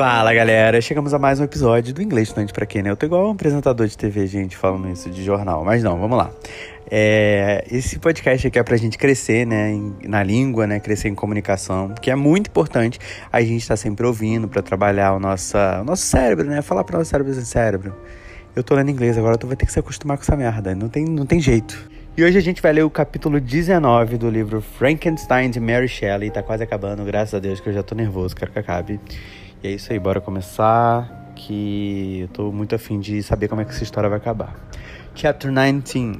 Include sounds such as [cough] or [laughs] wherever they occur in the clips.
Fala galera, chegamos a mais um episódio do Inglês Estudante pra quê, né? Eu tô igual um apresentador de TV, gente, falando isso de jornal, mas não, vamos lá. É, esse podcast aqui é pra gente crescer, né, em, na língua, né, crescer em comunicação, que é muito importante a gente tá sempre ouvindo para trabalhar o nosso, o nosso cérebro, né, falar para o nosso cérebro assim, cérebro. Eu tô lendo inglês agora, tu vai ter que se acostumar com essa merda, não tem, não tem jeito. E hoje a gente vai ler o capítulo 19 do livro Frankenstein de Mary Shelley. Tá quase acabando, graças a Deus, que eu já tô nervoso, quero que acabe. E é isso aí, bora começar, que eu tô muito afim de saber como é que essa história vai acabar. Chapter 19.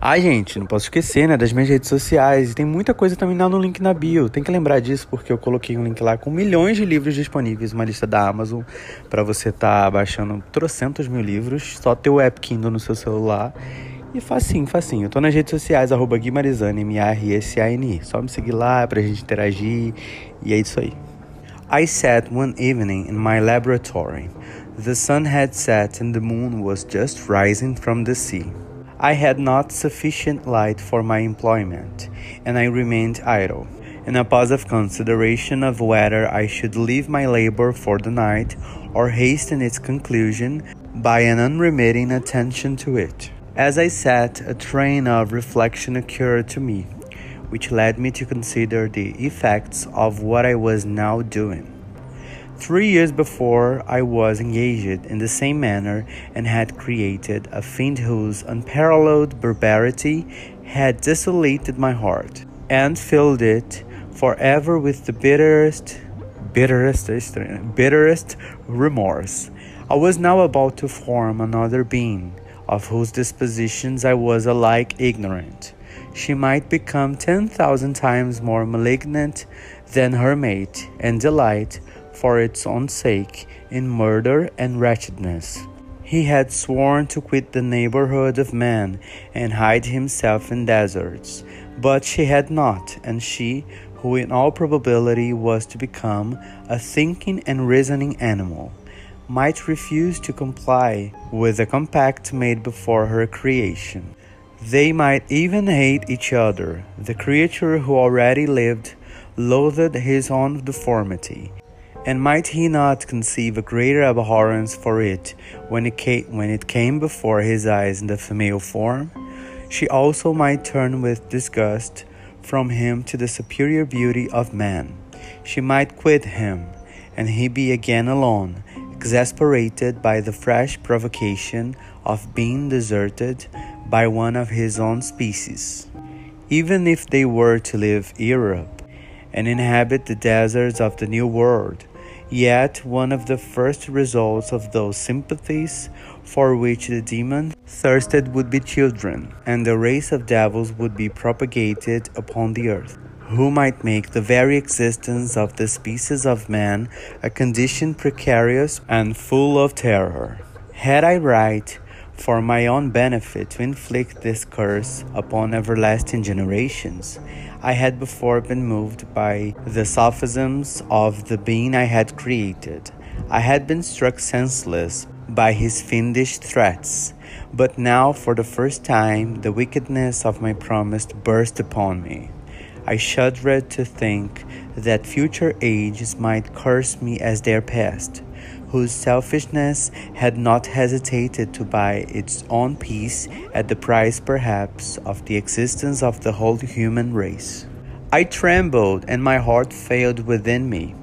Ai, gente, não posso esquecer, né, das minhas redes sociais. E tem muita coisa também lá no link na bio. Tem que lembrar disso porque eu coloquei um link lá com milhões de livros disponíveis, uma lista da Amazon para você tá baixando trocentos mil livros, só ter o app Kindle no seu celular. E facinho, facinho. Eu tô nas redes sociais, arroba Guimarizane, M-A-R-S-A-N-I. Só me seguir lá pra gente interagir. E é isso aí. I sat one evening in my laboratory. The sun had set and the moon was just rising from the sea. I had not sufficient light for my employment, and I remained idle, in a pause of consideration of whether I should leave my labor for the night or hasten its conclusion by an unremitting attention to it. As I sat, a train of reflection occurred to me, which led me to consider the effects of what I was now doing. Three years before, I was engaged in the same manner and had created a fiend whose unparalleled barbarity had desolated my heart and filled it forever with the bitterest, bitterest, bitterest remorse. I was now about to form another being, of whose dispositions I was alike ignorant. She might become ten thousand times more malignant than her mate, and delight for its own sake in murder and wretchedness. He had sworn to quit the neighborhood of man and hide himself in deserts, but she had not, and she, who in all probability was to become a thinking and reasoning animal, might refuse to comply with the compact made before her creation. They might even hate each other. The creature who already lived loathed his own deformity, and might he not conceive a greater abhorrence for it when it, came, when it came before his eyes in the female form? She also might turn with disgust from him to the superior beauty of man. She might quit him, and he be again alone, exasperated by the fresh provocation of being deserted by one of his own species. Even if they were to leave Europe and inhabit the deserts of the New World, Yet, one of the first results of those sympathies for which the demon thirsted would be children, and the race of devils would be propagated upon the earth, who might make the very existence of the species of man a condition precarious and full of terror. Had I right, for my own benefit, to inflict this curse upon everlasting generations, I had before been moved by the sophisms of the being I had created. I had been struck senseless by his fiendish threats. But now, for the first time, the wickedness of my promise burst upon me. I shuddered to think that future ages might curse me as their past, whose selfishness had not hesitated to buy its own peace at the price, perhaps, of the existence of the whole human race. I trembled and my heart failed within me.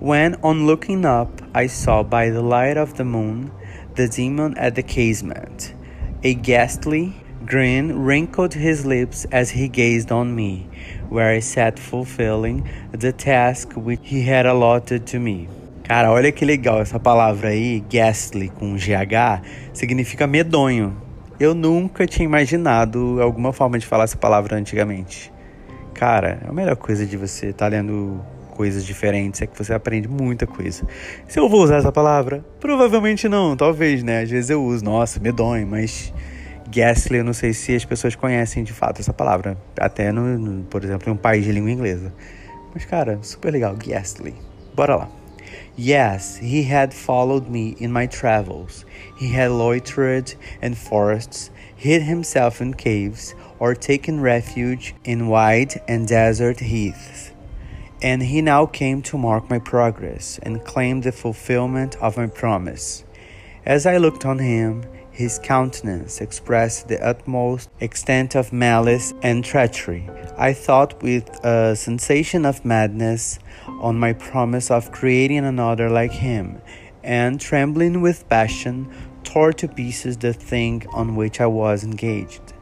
When, on looking up, I saw by the light of the moon the demon at the casement. A ghastly grin wrinkled his lips as he gazed on me, where I sat fulfilling the task which he had allotted to me. Cara, olha que legal essa palavra aí, ghastly com GH, significa medonho. Eu nunca tinha imaginado alguma forma de falar essa palavra antigamente. Cara, a melhor coisa de você estar tá lendo coisas diferentes é que você aprende muita coisa. Se eu vou usar essa palavra? Provavelmente não, talvez, né? Às vezes eu uso, nossa, medonho, mas ghastly eu não sei se as pessoas conhecem de fato essa palavra. Até, no, no por exemplo, em um país de língua inglesa. Mas, cara, super legal, ghastly. Bora lá. Yes, he had followed me in my travels. He had loitered in forests, hid himself in caves, or taken refuge in wide and desert heaths. And he now came to mark my progress and claim the fulfillment of my promise. As I looked on him, his countenance expressed the utmost extent of malice and treachery. I thought with a sensation of madness on my promise of creating another like him, and trembling with passion, tore to pieces the thing on which I was engaged.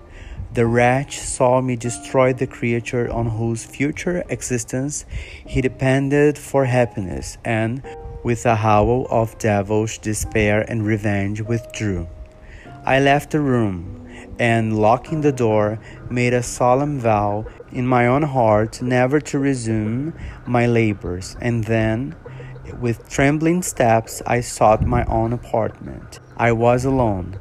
The wretch saw me destroy the creature on whose future existence he depended for happiness, and, with a howl of devilish despair and revenge, withdrew. I left the room, and locking the door, made a solemn vow in my own heart never to resume my labors, and then, with trembling steps, I sought my own apartment. I was alone.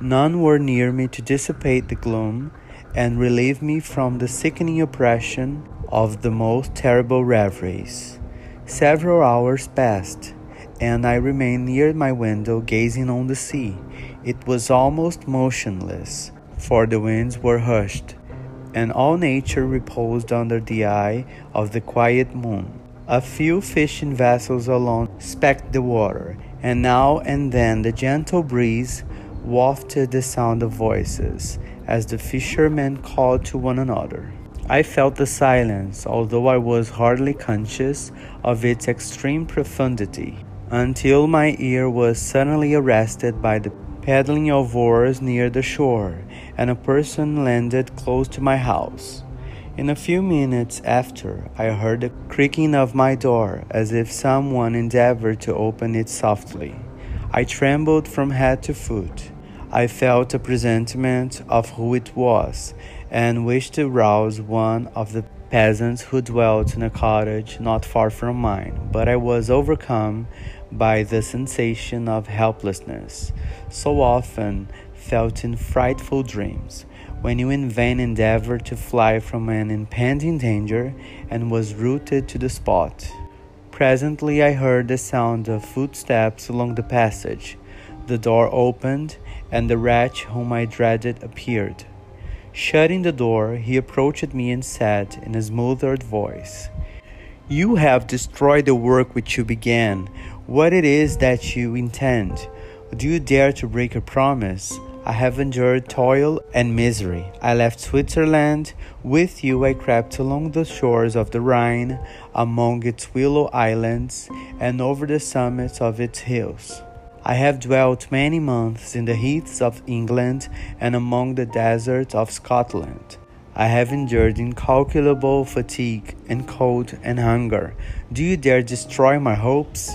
None were near me to dissipate the gloom and relieve me from the sickening oppression of the most terrible reveries. Several hours passed, and I remained near my window gazing on the sea. It was almost motionless, for the winds were hushed, and all nature reposed under the eye of the quiet moon. A few fishing vessels alone specked the water, and now and then the gentle breeze wafted the sound of voices as the fishermen called to one another. I felt the silence, although I was hardly conscious of its extreme profundity, until my ear was suddenly arrested by the paddling of oars near the shore, and a person landed close to my house. In a few minutes after, I heard the creaking of my door as if someone endeavored to open it softly. I trembled from head to foot. I felt a presentiment of who it was, and wished to rouse one of the peasants who dwelt in a cottage not far from mine, but I was overcome by the sensation of helplessness, so often felt in frightful dreams, when you in vain endeavored to fly from an impending danger and was rooted to the spot. Presently I heard the sound of footsteps along the passage. The door opened, and the wretch whom I dreaded appeared. Shutting the door, he approached me and said in a smothered voice, You have destroyed the work which you began. What it is that you intend? Do you dare to break a promise? I have endured toil and misery. I left Switzerland. With you, I crept along the shores of the Rhine, among its willow islands, and over the summits of its hills. I have dwelt many months in the heaths of England and among the deserts of Scotland. I have endured incalculable fatigue and cold and hunger. Do you dare destroy my hopes?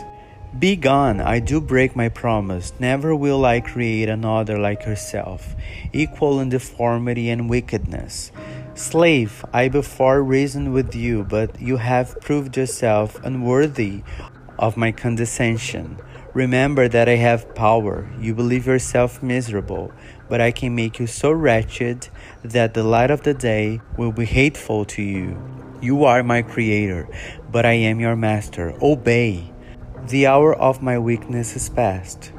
Be gone, I do break my promise. Never will I create another like yourself, equal in deformity and wickedness. Slave, I before reasoned with you, but you have proved yourself unworthy of my condescension. Remember that I have power. You believe yourself miserable, but I can make you so wretched that the light of the day will be hateful to you. You are my creator, but I am your master. Obey. The hour of my weakness is past,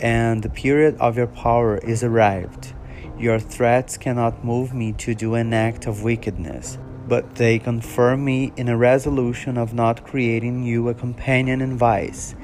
and the period of your power is arrived. Your threats cannot move me to do an act of wickedness, but they confirm me in a resolution of not creating you a companion in vice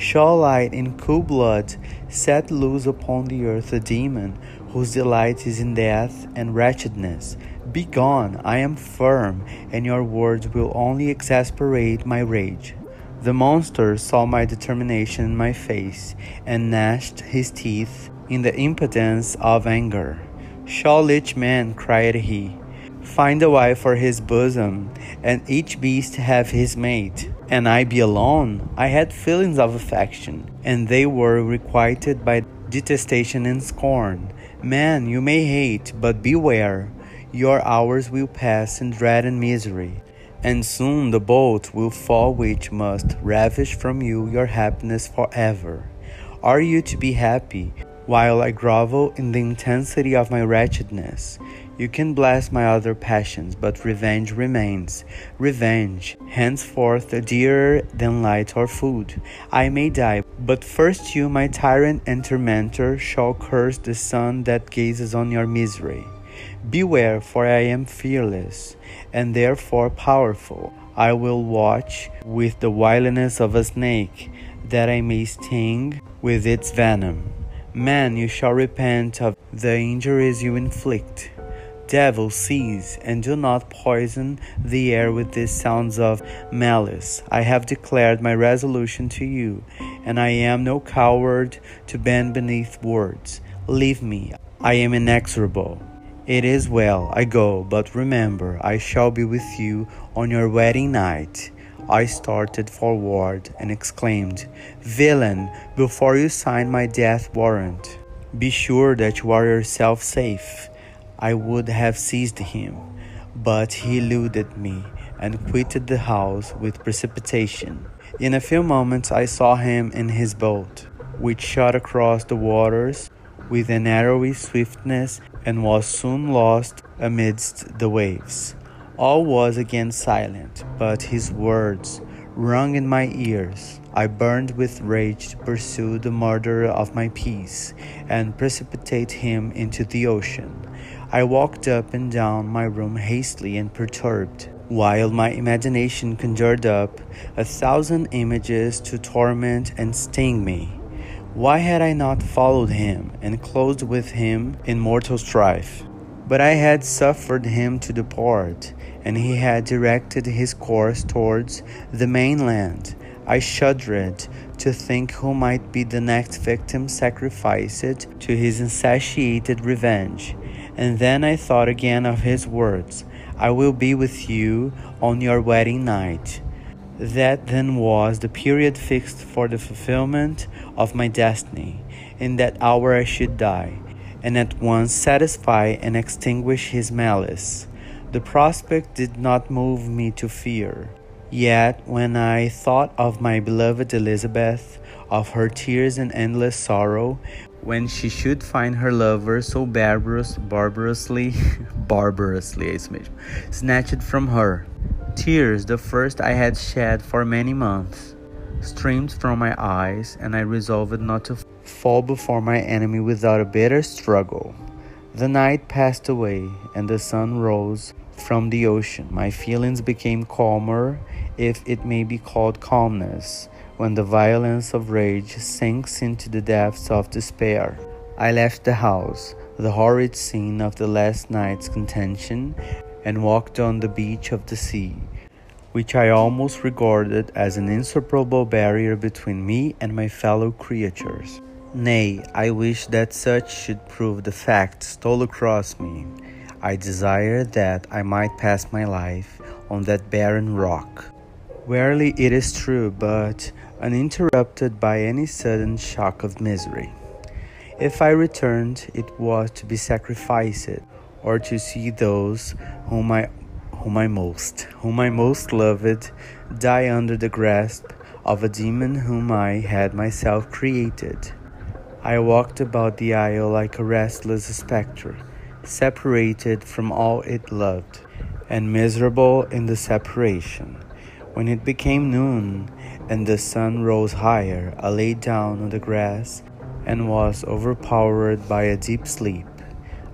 shall light in cool blood set loose upon the earth a demon whose delight is in death and wretchedness. Begone, I am firm, and your words will only exasperate my rage. The monster saw my determination in my face and gnashed his teeth in the impotence of anger. Shall each man, cried he, find a wife for his bosom, and each beast have his mate? And I be alone, I had feelings of affection, and they were requited by detestation and scorn. Man, you may hate, but beware, your hours will pass in dread and misery, and soon the bolt will fall which must ravish from you your happiness forever. Are you to be happy while I grovel in the intensity of my wretchedness? You can bless my other passions, but revenge remains. Revenge, henceforth dearer than light or food. I may die, but first you, my tyrant and tormentor, shall curse the sun that gazes on your misery. Beware, for I am fearless, and therefore powerful. I will watch with the wiliness of a snake, that I may sting with its venom. Man, you shall repent of the injuries you inflict. Devil, cease, and do not poison the air with these sounds of malice. I have declared my resolution to you, and I am no coward to bend beneath words. Leave me, I am inexorable. It is well, I go, but remember, I shall be with you on your wedding night. I started forward and exclaimed, Villain, before you sign my death warrant, be sure that you are yourself safe. I would have seized him, but he eluded me and quitted the house with precipitation. In a few moments, I saw him in his boat, which shot across the waters with an arrowy swiftness and was soon lost amidst the waves. All was again silent, but his words rung in my ears. I burned with rage to pursue the murderer of my peace and precipitate him into the ocean. I walked up and down my room hastily and perturbed, while my imagination conjured up a thousand images to torment and sting me. Why had I not followed him and closed with him in mortal strife? But I had suffered him to depart, and he had directed his course towards the mainland. I shuddered to think who might be the next victim sacrificed to his insatiated revenge. And then I thought again of his words I will be with you on your wedding night. That then was the period fixed for the fulfillment of my destiny. In that hour I should die, and at once satisfy and extinguish his malice. The prospect did not move me to fear. Yet, when I thought of my beloved Elizabeth, of her tears and endless sorrow, when she should find her lover so barbarous, barbarously, [laughs] barbarously, snatched from her. Tears, the first I had shed for many months, streamed from my eyes, and I resolved not to fall before my enemy without a bitter struggle. The night passed away, and the sun rose from the ocean. My feelings became calmer, if it may be called calmness when the violence of rage sinks into the depths of despair. I left the house, the horrid scene of the last night's contention, and walked on the beach of the sea, which I almost regarded as an insuperable barrier between me and my fellow creatures. Nay, I wish that such should prove the fact stole across me. I desire that I might pass my life on that barren rock. Verily, it is true, but uninterrupted by any sudden shock of misery. If I returned, it was to be sacrificed, or to see those whom I, whom I most, whom I most loved, die under the grasp of a demon whom I had myself created. I walked about the isle like a restless spectre, separated from all it loved, and miserable in the separation. When it became noon, and the sun rose higher, I lay down on the grass and was overpowered by a deep sleep.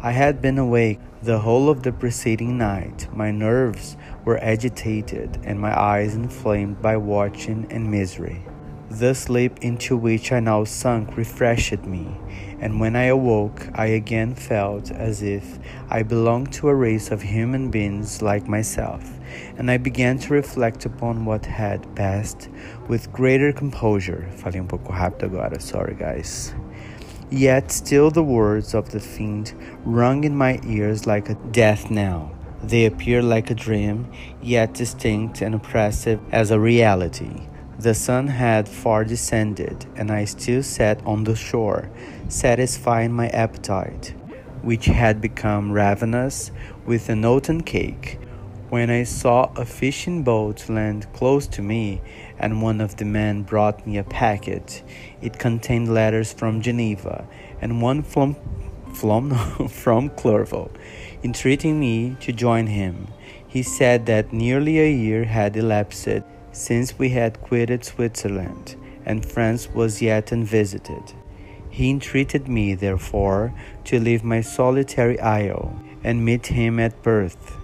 I had been awake the whole of the preceding night. My nerves were agitated and my eyes inflamed by watching and misery. The sleep into which I now sunk refreshed me, and when I awoke, I again felt as if I belonged to a race of human beings like myself, and I began to reflect upon what had passed with greater composure. Falei um pouco rápido agora, sorry guys. Yet still the words of the fiend rung in my ears like a death knell. They appeared like a dream, yet distinct and oppressive as a reality. The sun had far descended, and I still sat on the shore, satisfying my appetite, which had become ravenous with an oaten cake, when I saw a fishing boat land close to me, and one of the men brought me a packet. It contained letters from Geneva and one from, from, [laughs] from Clerval, entreating me to join him. He said that nearly a year had elapsed since we had quitted Switzerland, and France was yet unvisited. He entreated me, therefore, to leave my solitary isle and meet him at Perth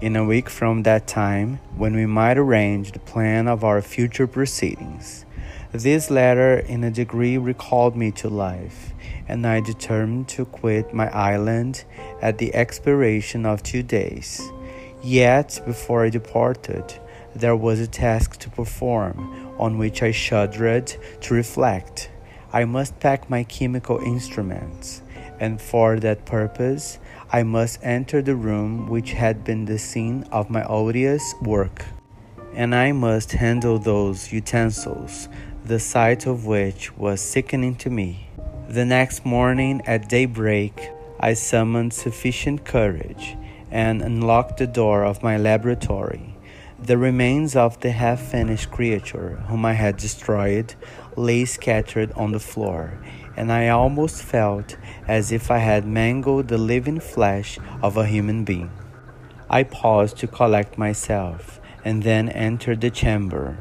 in a week from that time when we might arrange the plan of our future proceedings. This letter, in a degree, recalled me to life, and I determined to quit my island at the expiration of two days. Yet, before I departed, there was a task to perform on which I shuddered to reflect. I must pack my chemical instruments, and for that purpose, I must enter the room which had been the scene of my odious work, and I must handle those utensils, the sight of which was sickening to me. The next morning at daybreak, I summoned sufficient courage and unlocked the door of my laboratory. The remains of the half finished creature whom I had destroyed lay scattered on the floor, and I almost felt as if I had mangled the living flesh of a human being. I paused to collect myself and then entered the chamber.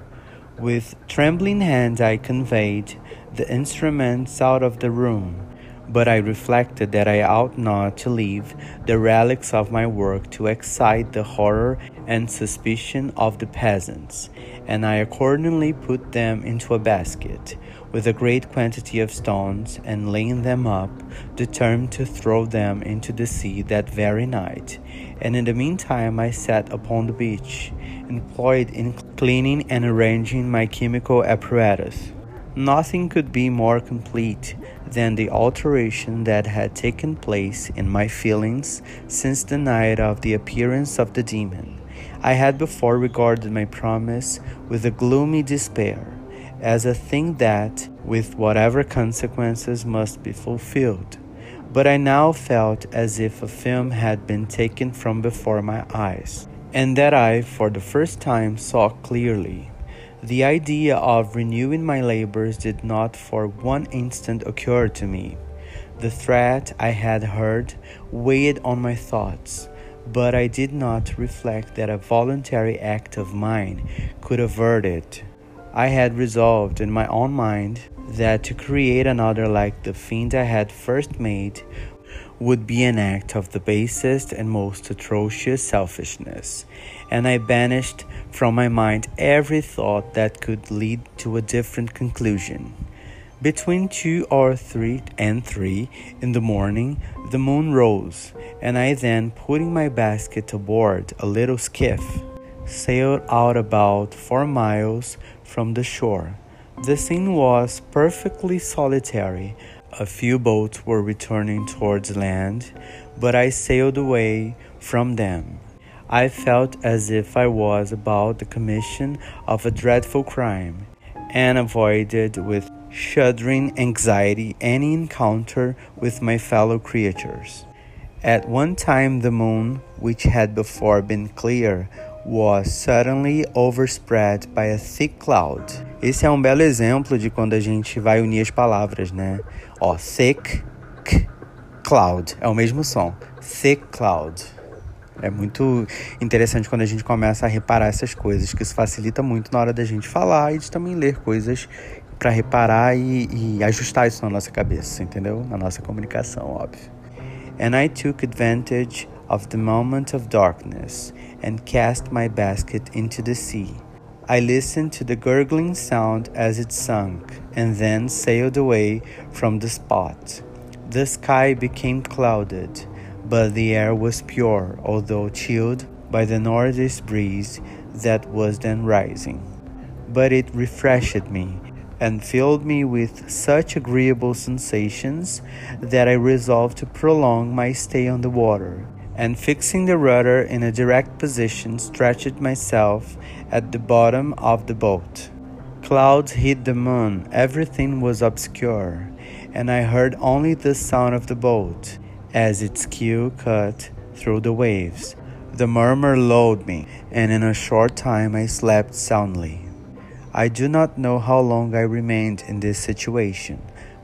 With trembling hands, I conveyed the instruments out of the room, but I reflected that I ought not to leave the relics of my work to excite the horror and suspicion of the peasants, and I accordingly put them into a basket with a great quantity of stones, and laying them up, determined to throw them into the sea that very night. And in the meantime, I sat upon the beach, employed in cleaning and arranging my chemical apparatus. Nothing could be more complete than the alteration that had taken place in my feelings since the night of the appearance of the demon. I had before regarded my promise with a gloomy despair as a thing that, with whatever consequences, must be fulfilled. But I now felt as if a film had been taken from before my eyes, and that I, for the first time, saw clearly. The idea of renewing my labors did not for one instant occur to me. The threat I had heard weighed on my thoughts, but I did not reflect that a voluntary act of mine could avert it. I had resolved in my own mind that to create another like the fiend I had first made would be an act of the basest and most atrocious selfishness, and I banished from my mind every thought that could lead to a different conclusion. Between two or three and three in the morning, the moon rose, and I then, putting my basket aboard a little skiff, sailed out about four miles from the shore. The scene was perfectly solitary. A few boats were returning towards land, but I sailed away from them. I felt as if I was about the commission of a dreadful crime, and avoided with shuddering anxiety any encounter with my fellow creatures. At one time, the moon, which had before been clear, was suddenly overspread by a thick cloud. Esse é um belo exemplo de quando a gente vai unir as palavras, né? Ó, thick cloud é o mesmo som. Thick cloud. É muito interessante quando a gente começa a reparar essas coisas, que isso facilita muito na hora da gente falar e de também ler coisas para reparar e, e ajustar isso na nossa cabeça, entendeu? Na nossa comunicação, óbvio. And I took advantage of the moment of darkness and cast my basket into the sea. I listened to the gurgling sound as it sunk, and then sailed away from the spot. The sky became clouded, but the air was pure, although chilled by the northeast breeze that was then rising. But it refreshed me and filled me with such agreeable sensations that I resolved to prolong my stay on the water and fixing the rudder in a direct position, stretched myself at the bottom of the boat. Clouds hid the moon, everything was obscure, and I heard only the sound of the boat as its keel cut through the waves. The murmur lulled me, and in a short time I slept soundly. I do not know how long I remained in this situation,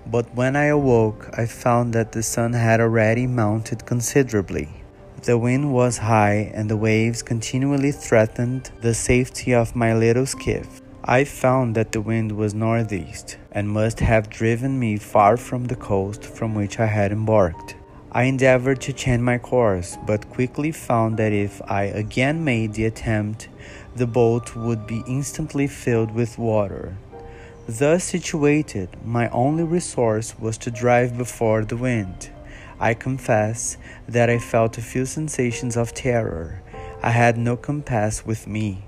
but when I awoke, I found that the sun had already mounted considerably. The wind was high, and the waves continually threatened the safety of my little skiff. I found that the wind was northeast, and must have driven me far from the coast from which I had embarked. I endeavored to change my course, but quickly found that if I again made the attempt, the boat would be instantly filled with water. Thus situated, my only resource was to drive before the wind. I confess that I felt a few sensations of terror. I had no compass with me,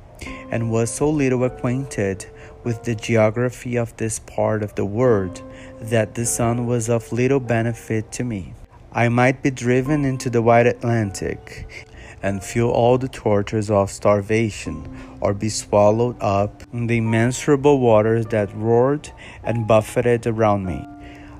and was so little acquainted with the geography of this part of the world that the sun was of little benefit to me. I might be driven into the wide Atlantic and feel all the tortures of starvation, or be swallowed up in the immeasurable waters that roared and buffeted around me.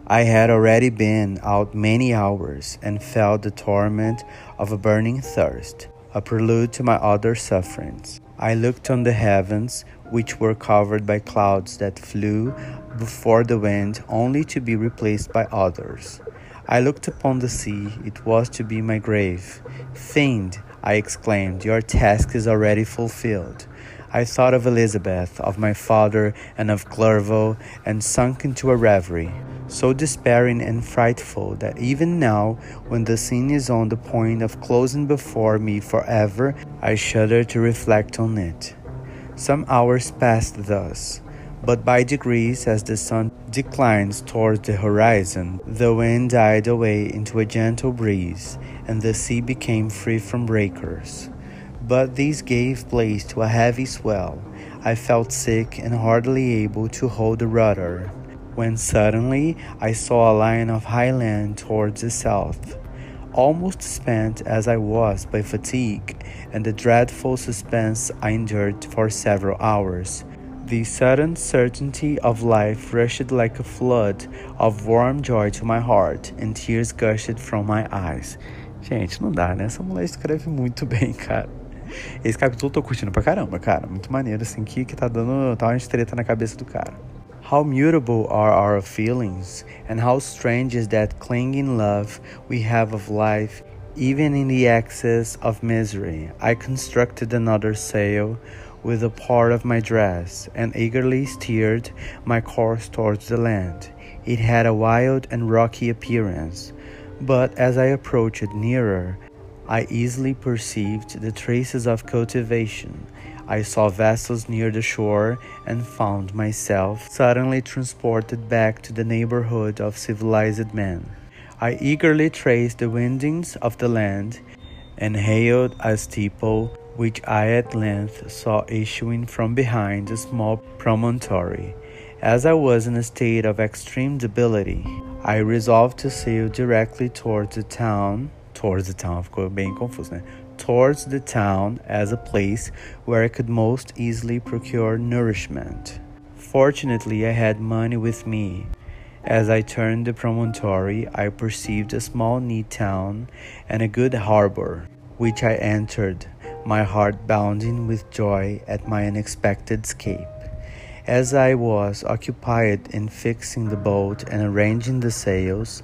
I had already been out many hours and felt the torment of a burning thirst, a prelude to my other sufferings. I looked on the heavens, which were covered by clouds that flew before the wind, only to be replaced by others. I looked upon the sea, it was to be my grave. Fiend, I exclaimed, your task is already fulfilled. I thought of Elizabeth, of my father, and of Clerval, and sunk into a reverie, so despairing and frightful that even now, when the scene is on the point of closing before me forever, I shudder to reflect on it. Some hours passed thus, but by degrees, as the sun declines towards the horizon, the wind died away into a gentle breeze, and the sea became free from breakers but these gave place to a heavy swell. I felt sick and hardly able to hold the rudder, when suddenly I saw a line of high land towards the south. Almost spent as I was by fatigue and the dreadful suspense I endured for several hours, the sudden certainty of life rushed like a flood of warm joy to my heart, and tears gushed from my eyes. Gente, não dá, né? Essa mulher escreve muito [laughs] bem, cara. [laughs] Esse capítulo eu tô curtindo pra caramba, cara. Muito maneiro, assim, que, que tá dando. tá na cabeça do cara. How mutable are our feelings, and how strange is that clinging love we have of life, even in the excess of misery. I constructed another sail with a part of my dress, and eagerly steered my course towards the land. It had a wild and rocky appearance, but as I approached nearer, I easily perceived the traces of cultivation. I saw vessels near the shore and found myself suddenly transported back to the neighborhood of civilized men. I eagerly traced the windings of the land and hailed a steeple which I at length saw issuing from behind a small promontory. As I was in a state of extreme debility, I resolved to sail directly towards the town towards the town, ficou bem confuso, né? Towards the town as a place where I could most easily procure nourishment. Fortunately, I had money with me. As I turned the promontory, I perceived a small neat town and a good harbor, which I entered, my heart bounding with joy at my unexpected escape. As I was occupied in fixing the boat and arranging the sails,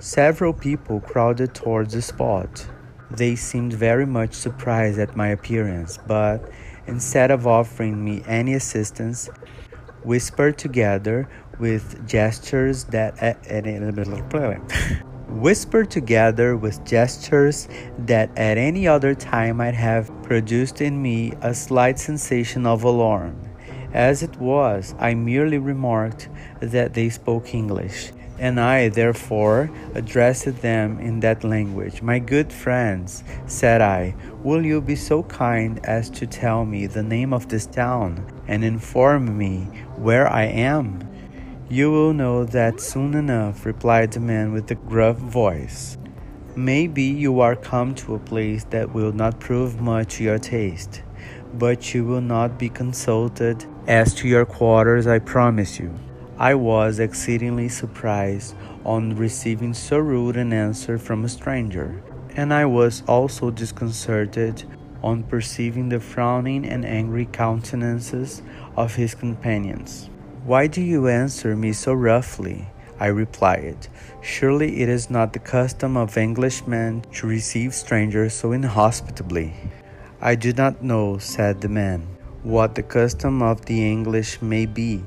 Several people crowded towards the spot. They seemed very much surprised at my appearance, but instead of offering me any assistance, whispered together with gestures that eh, eh, eh, [laughs] whispered together with gestures that at any other time might have produced in me a slight sensation of alarm. As it was, I merely remarked that they spoke English, and I, therefore, addressed them in that language. My good friends, said I, will you be so kind as to tell me the name of this town and inform me where I am? You will know that soon enough, replied the man with the gruff voice. Maybe you are come to a place that will not prove much to your taste, but you will not be consulted as to your quarters, I promise you. I was exceedingly surprised on receiving so rude an answer from a stranger, and I was also disconcerted on perceiving the frowning and angry countenances of his companions. Why do you answer me so roughly? I replied. Surely it is not the custom of Englishmen to receive strangers so inhospitably. I do not know, said the man, what the custom of the English may be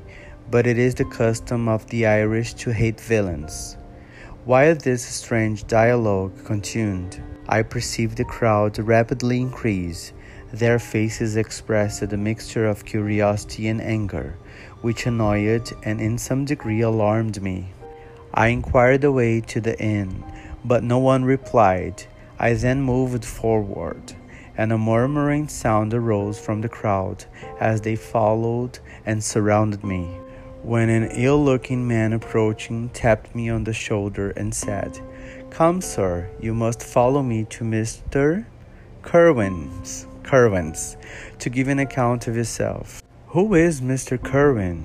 but it is the custom of the Irish to hate villains. While this strange dialogue continued, I perceived the crowd rapidly increase. Their faces expressed a mixture of curiosity and anger, which annoyed and in some degree alarmed me. I inquired the way to the inn, but no one replied. I then moved forward, and a murmuring sound arose from the crowd as they followed and surrounded me when an ill looking man approaching tapped me on the shoulder and said, Come, sir, you must follow me to Mr. Kirwin's, Kirwin's to give an account of yourself. Who is Mr. Kirwin?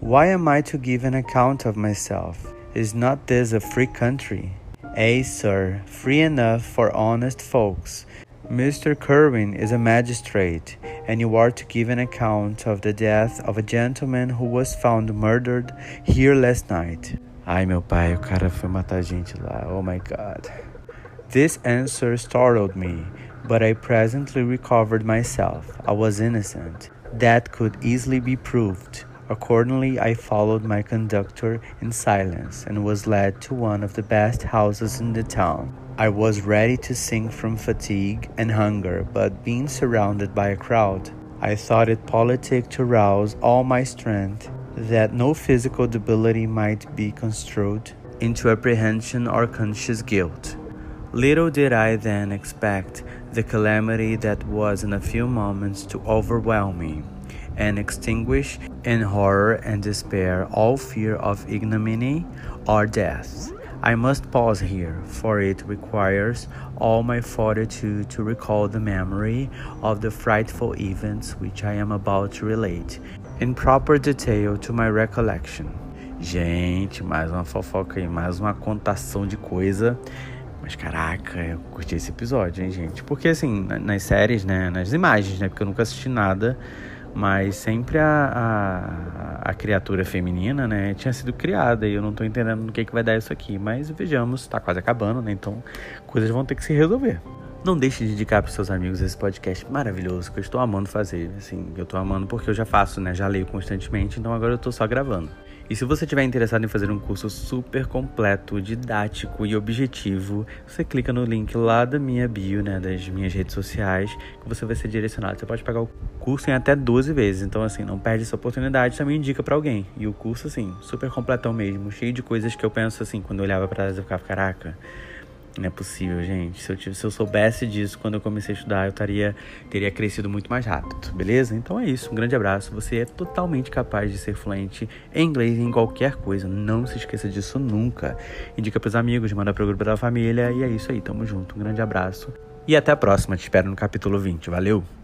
Why am I to give an account of myself? Is not this a free country? Ay, sir, free enough for honest folks. Mr. Kirwin is a magistrate, and you are to give an account of the death of a gentleman who was found murdered here last night. Ai, meu pai, o cara foi matar gente lá. Oh my god. This answer startled me, but I presently recovered myself. I was innocent. That could easily be proved. Accordingly, I followed my conductor in silence and was led to one of the best houses in the town. I was ready to sink from fatigue and hunger, but being surrounded by a crowd, I thought it politic to rouse all my strength that no physical debility might be construed into apprehension or conscious guilt. Little did I then expect the calamity that was in a few moments to overwhelm me and extinguish in horror and despair all fear of ignominy or death. I must pause here, for it requires all my fortitude to recall the memory of the frightful events which I am about to relate, in proper detail to my recollection. Gente, mais uma fofoca aí, mais uma contação de coisa. Mas caraca, eu curti esse episódio, hein, gente? Porque assim, nas séries, né? Nas imagens, né? Porque eu nunca assisti nada mas sempre a, a, a, criatura feminina, né, tinha sido criada e eu não tô entendendo no que, que vai dar isso aqui, mas vejamos, tá quase acabando, né, então coisas vão ter que se resolver. Não deixe de indicar para seus amigos esse podcast maravilhoso que eu estou amando fazer, assim, eu estou amando porque eu já faço, né, já leio constantemente, então agora eu estou só gravando. E se você estiver interessado em fazer um curso super completo, didático e objetivo, você clica no link lá da minha bio, né, das minhas redes sociais, que você vai ser direcionado. Você pode pagar o curso em até 12 vezes. Então, assim, não perde essa oportunidade, também indica para alguém. E o curso, assim, super completão mesmo, cheio de coisas que eu penso assim, quando eu olhava para trás eu ficava, caraca, não é possível, gente. Se eu, se eu soubesse disso quando eu comecei a estudar, eu taria, teria crescido muito mais rápido, beleza? Então é isso. Um grande abraço. Você é totalmente capaz de ser fluente em inglês em qualquer coisa. Não se esqueça disso nunca. Indica pros amigos, manda pro grupo da família. E é isso aí. Tamo junto. Um grande abraço. E até a próxima. Te espero no capítulo 20. Valeu!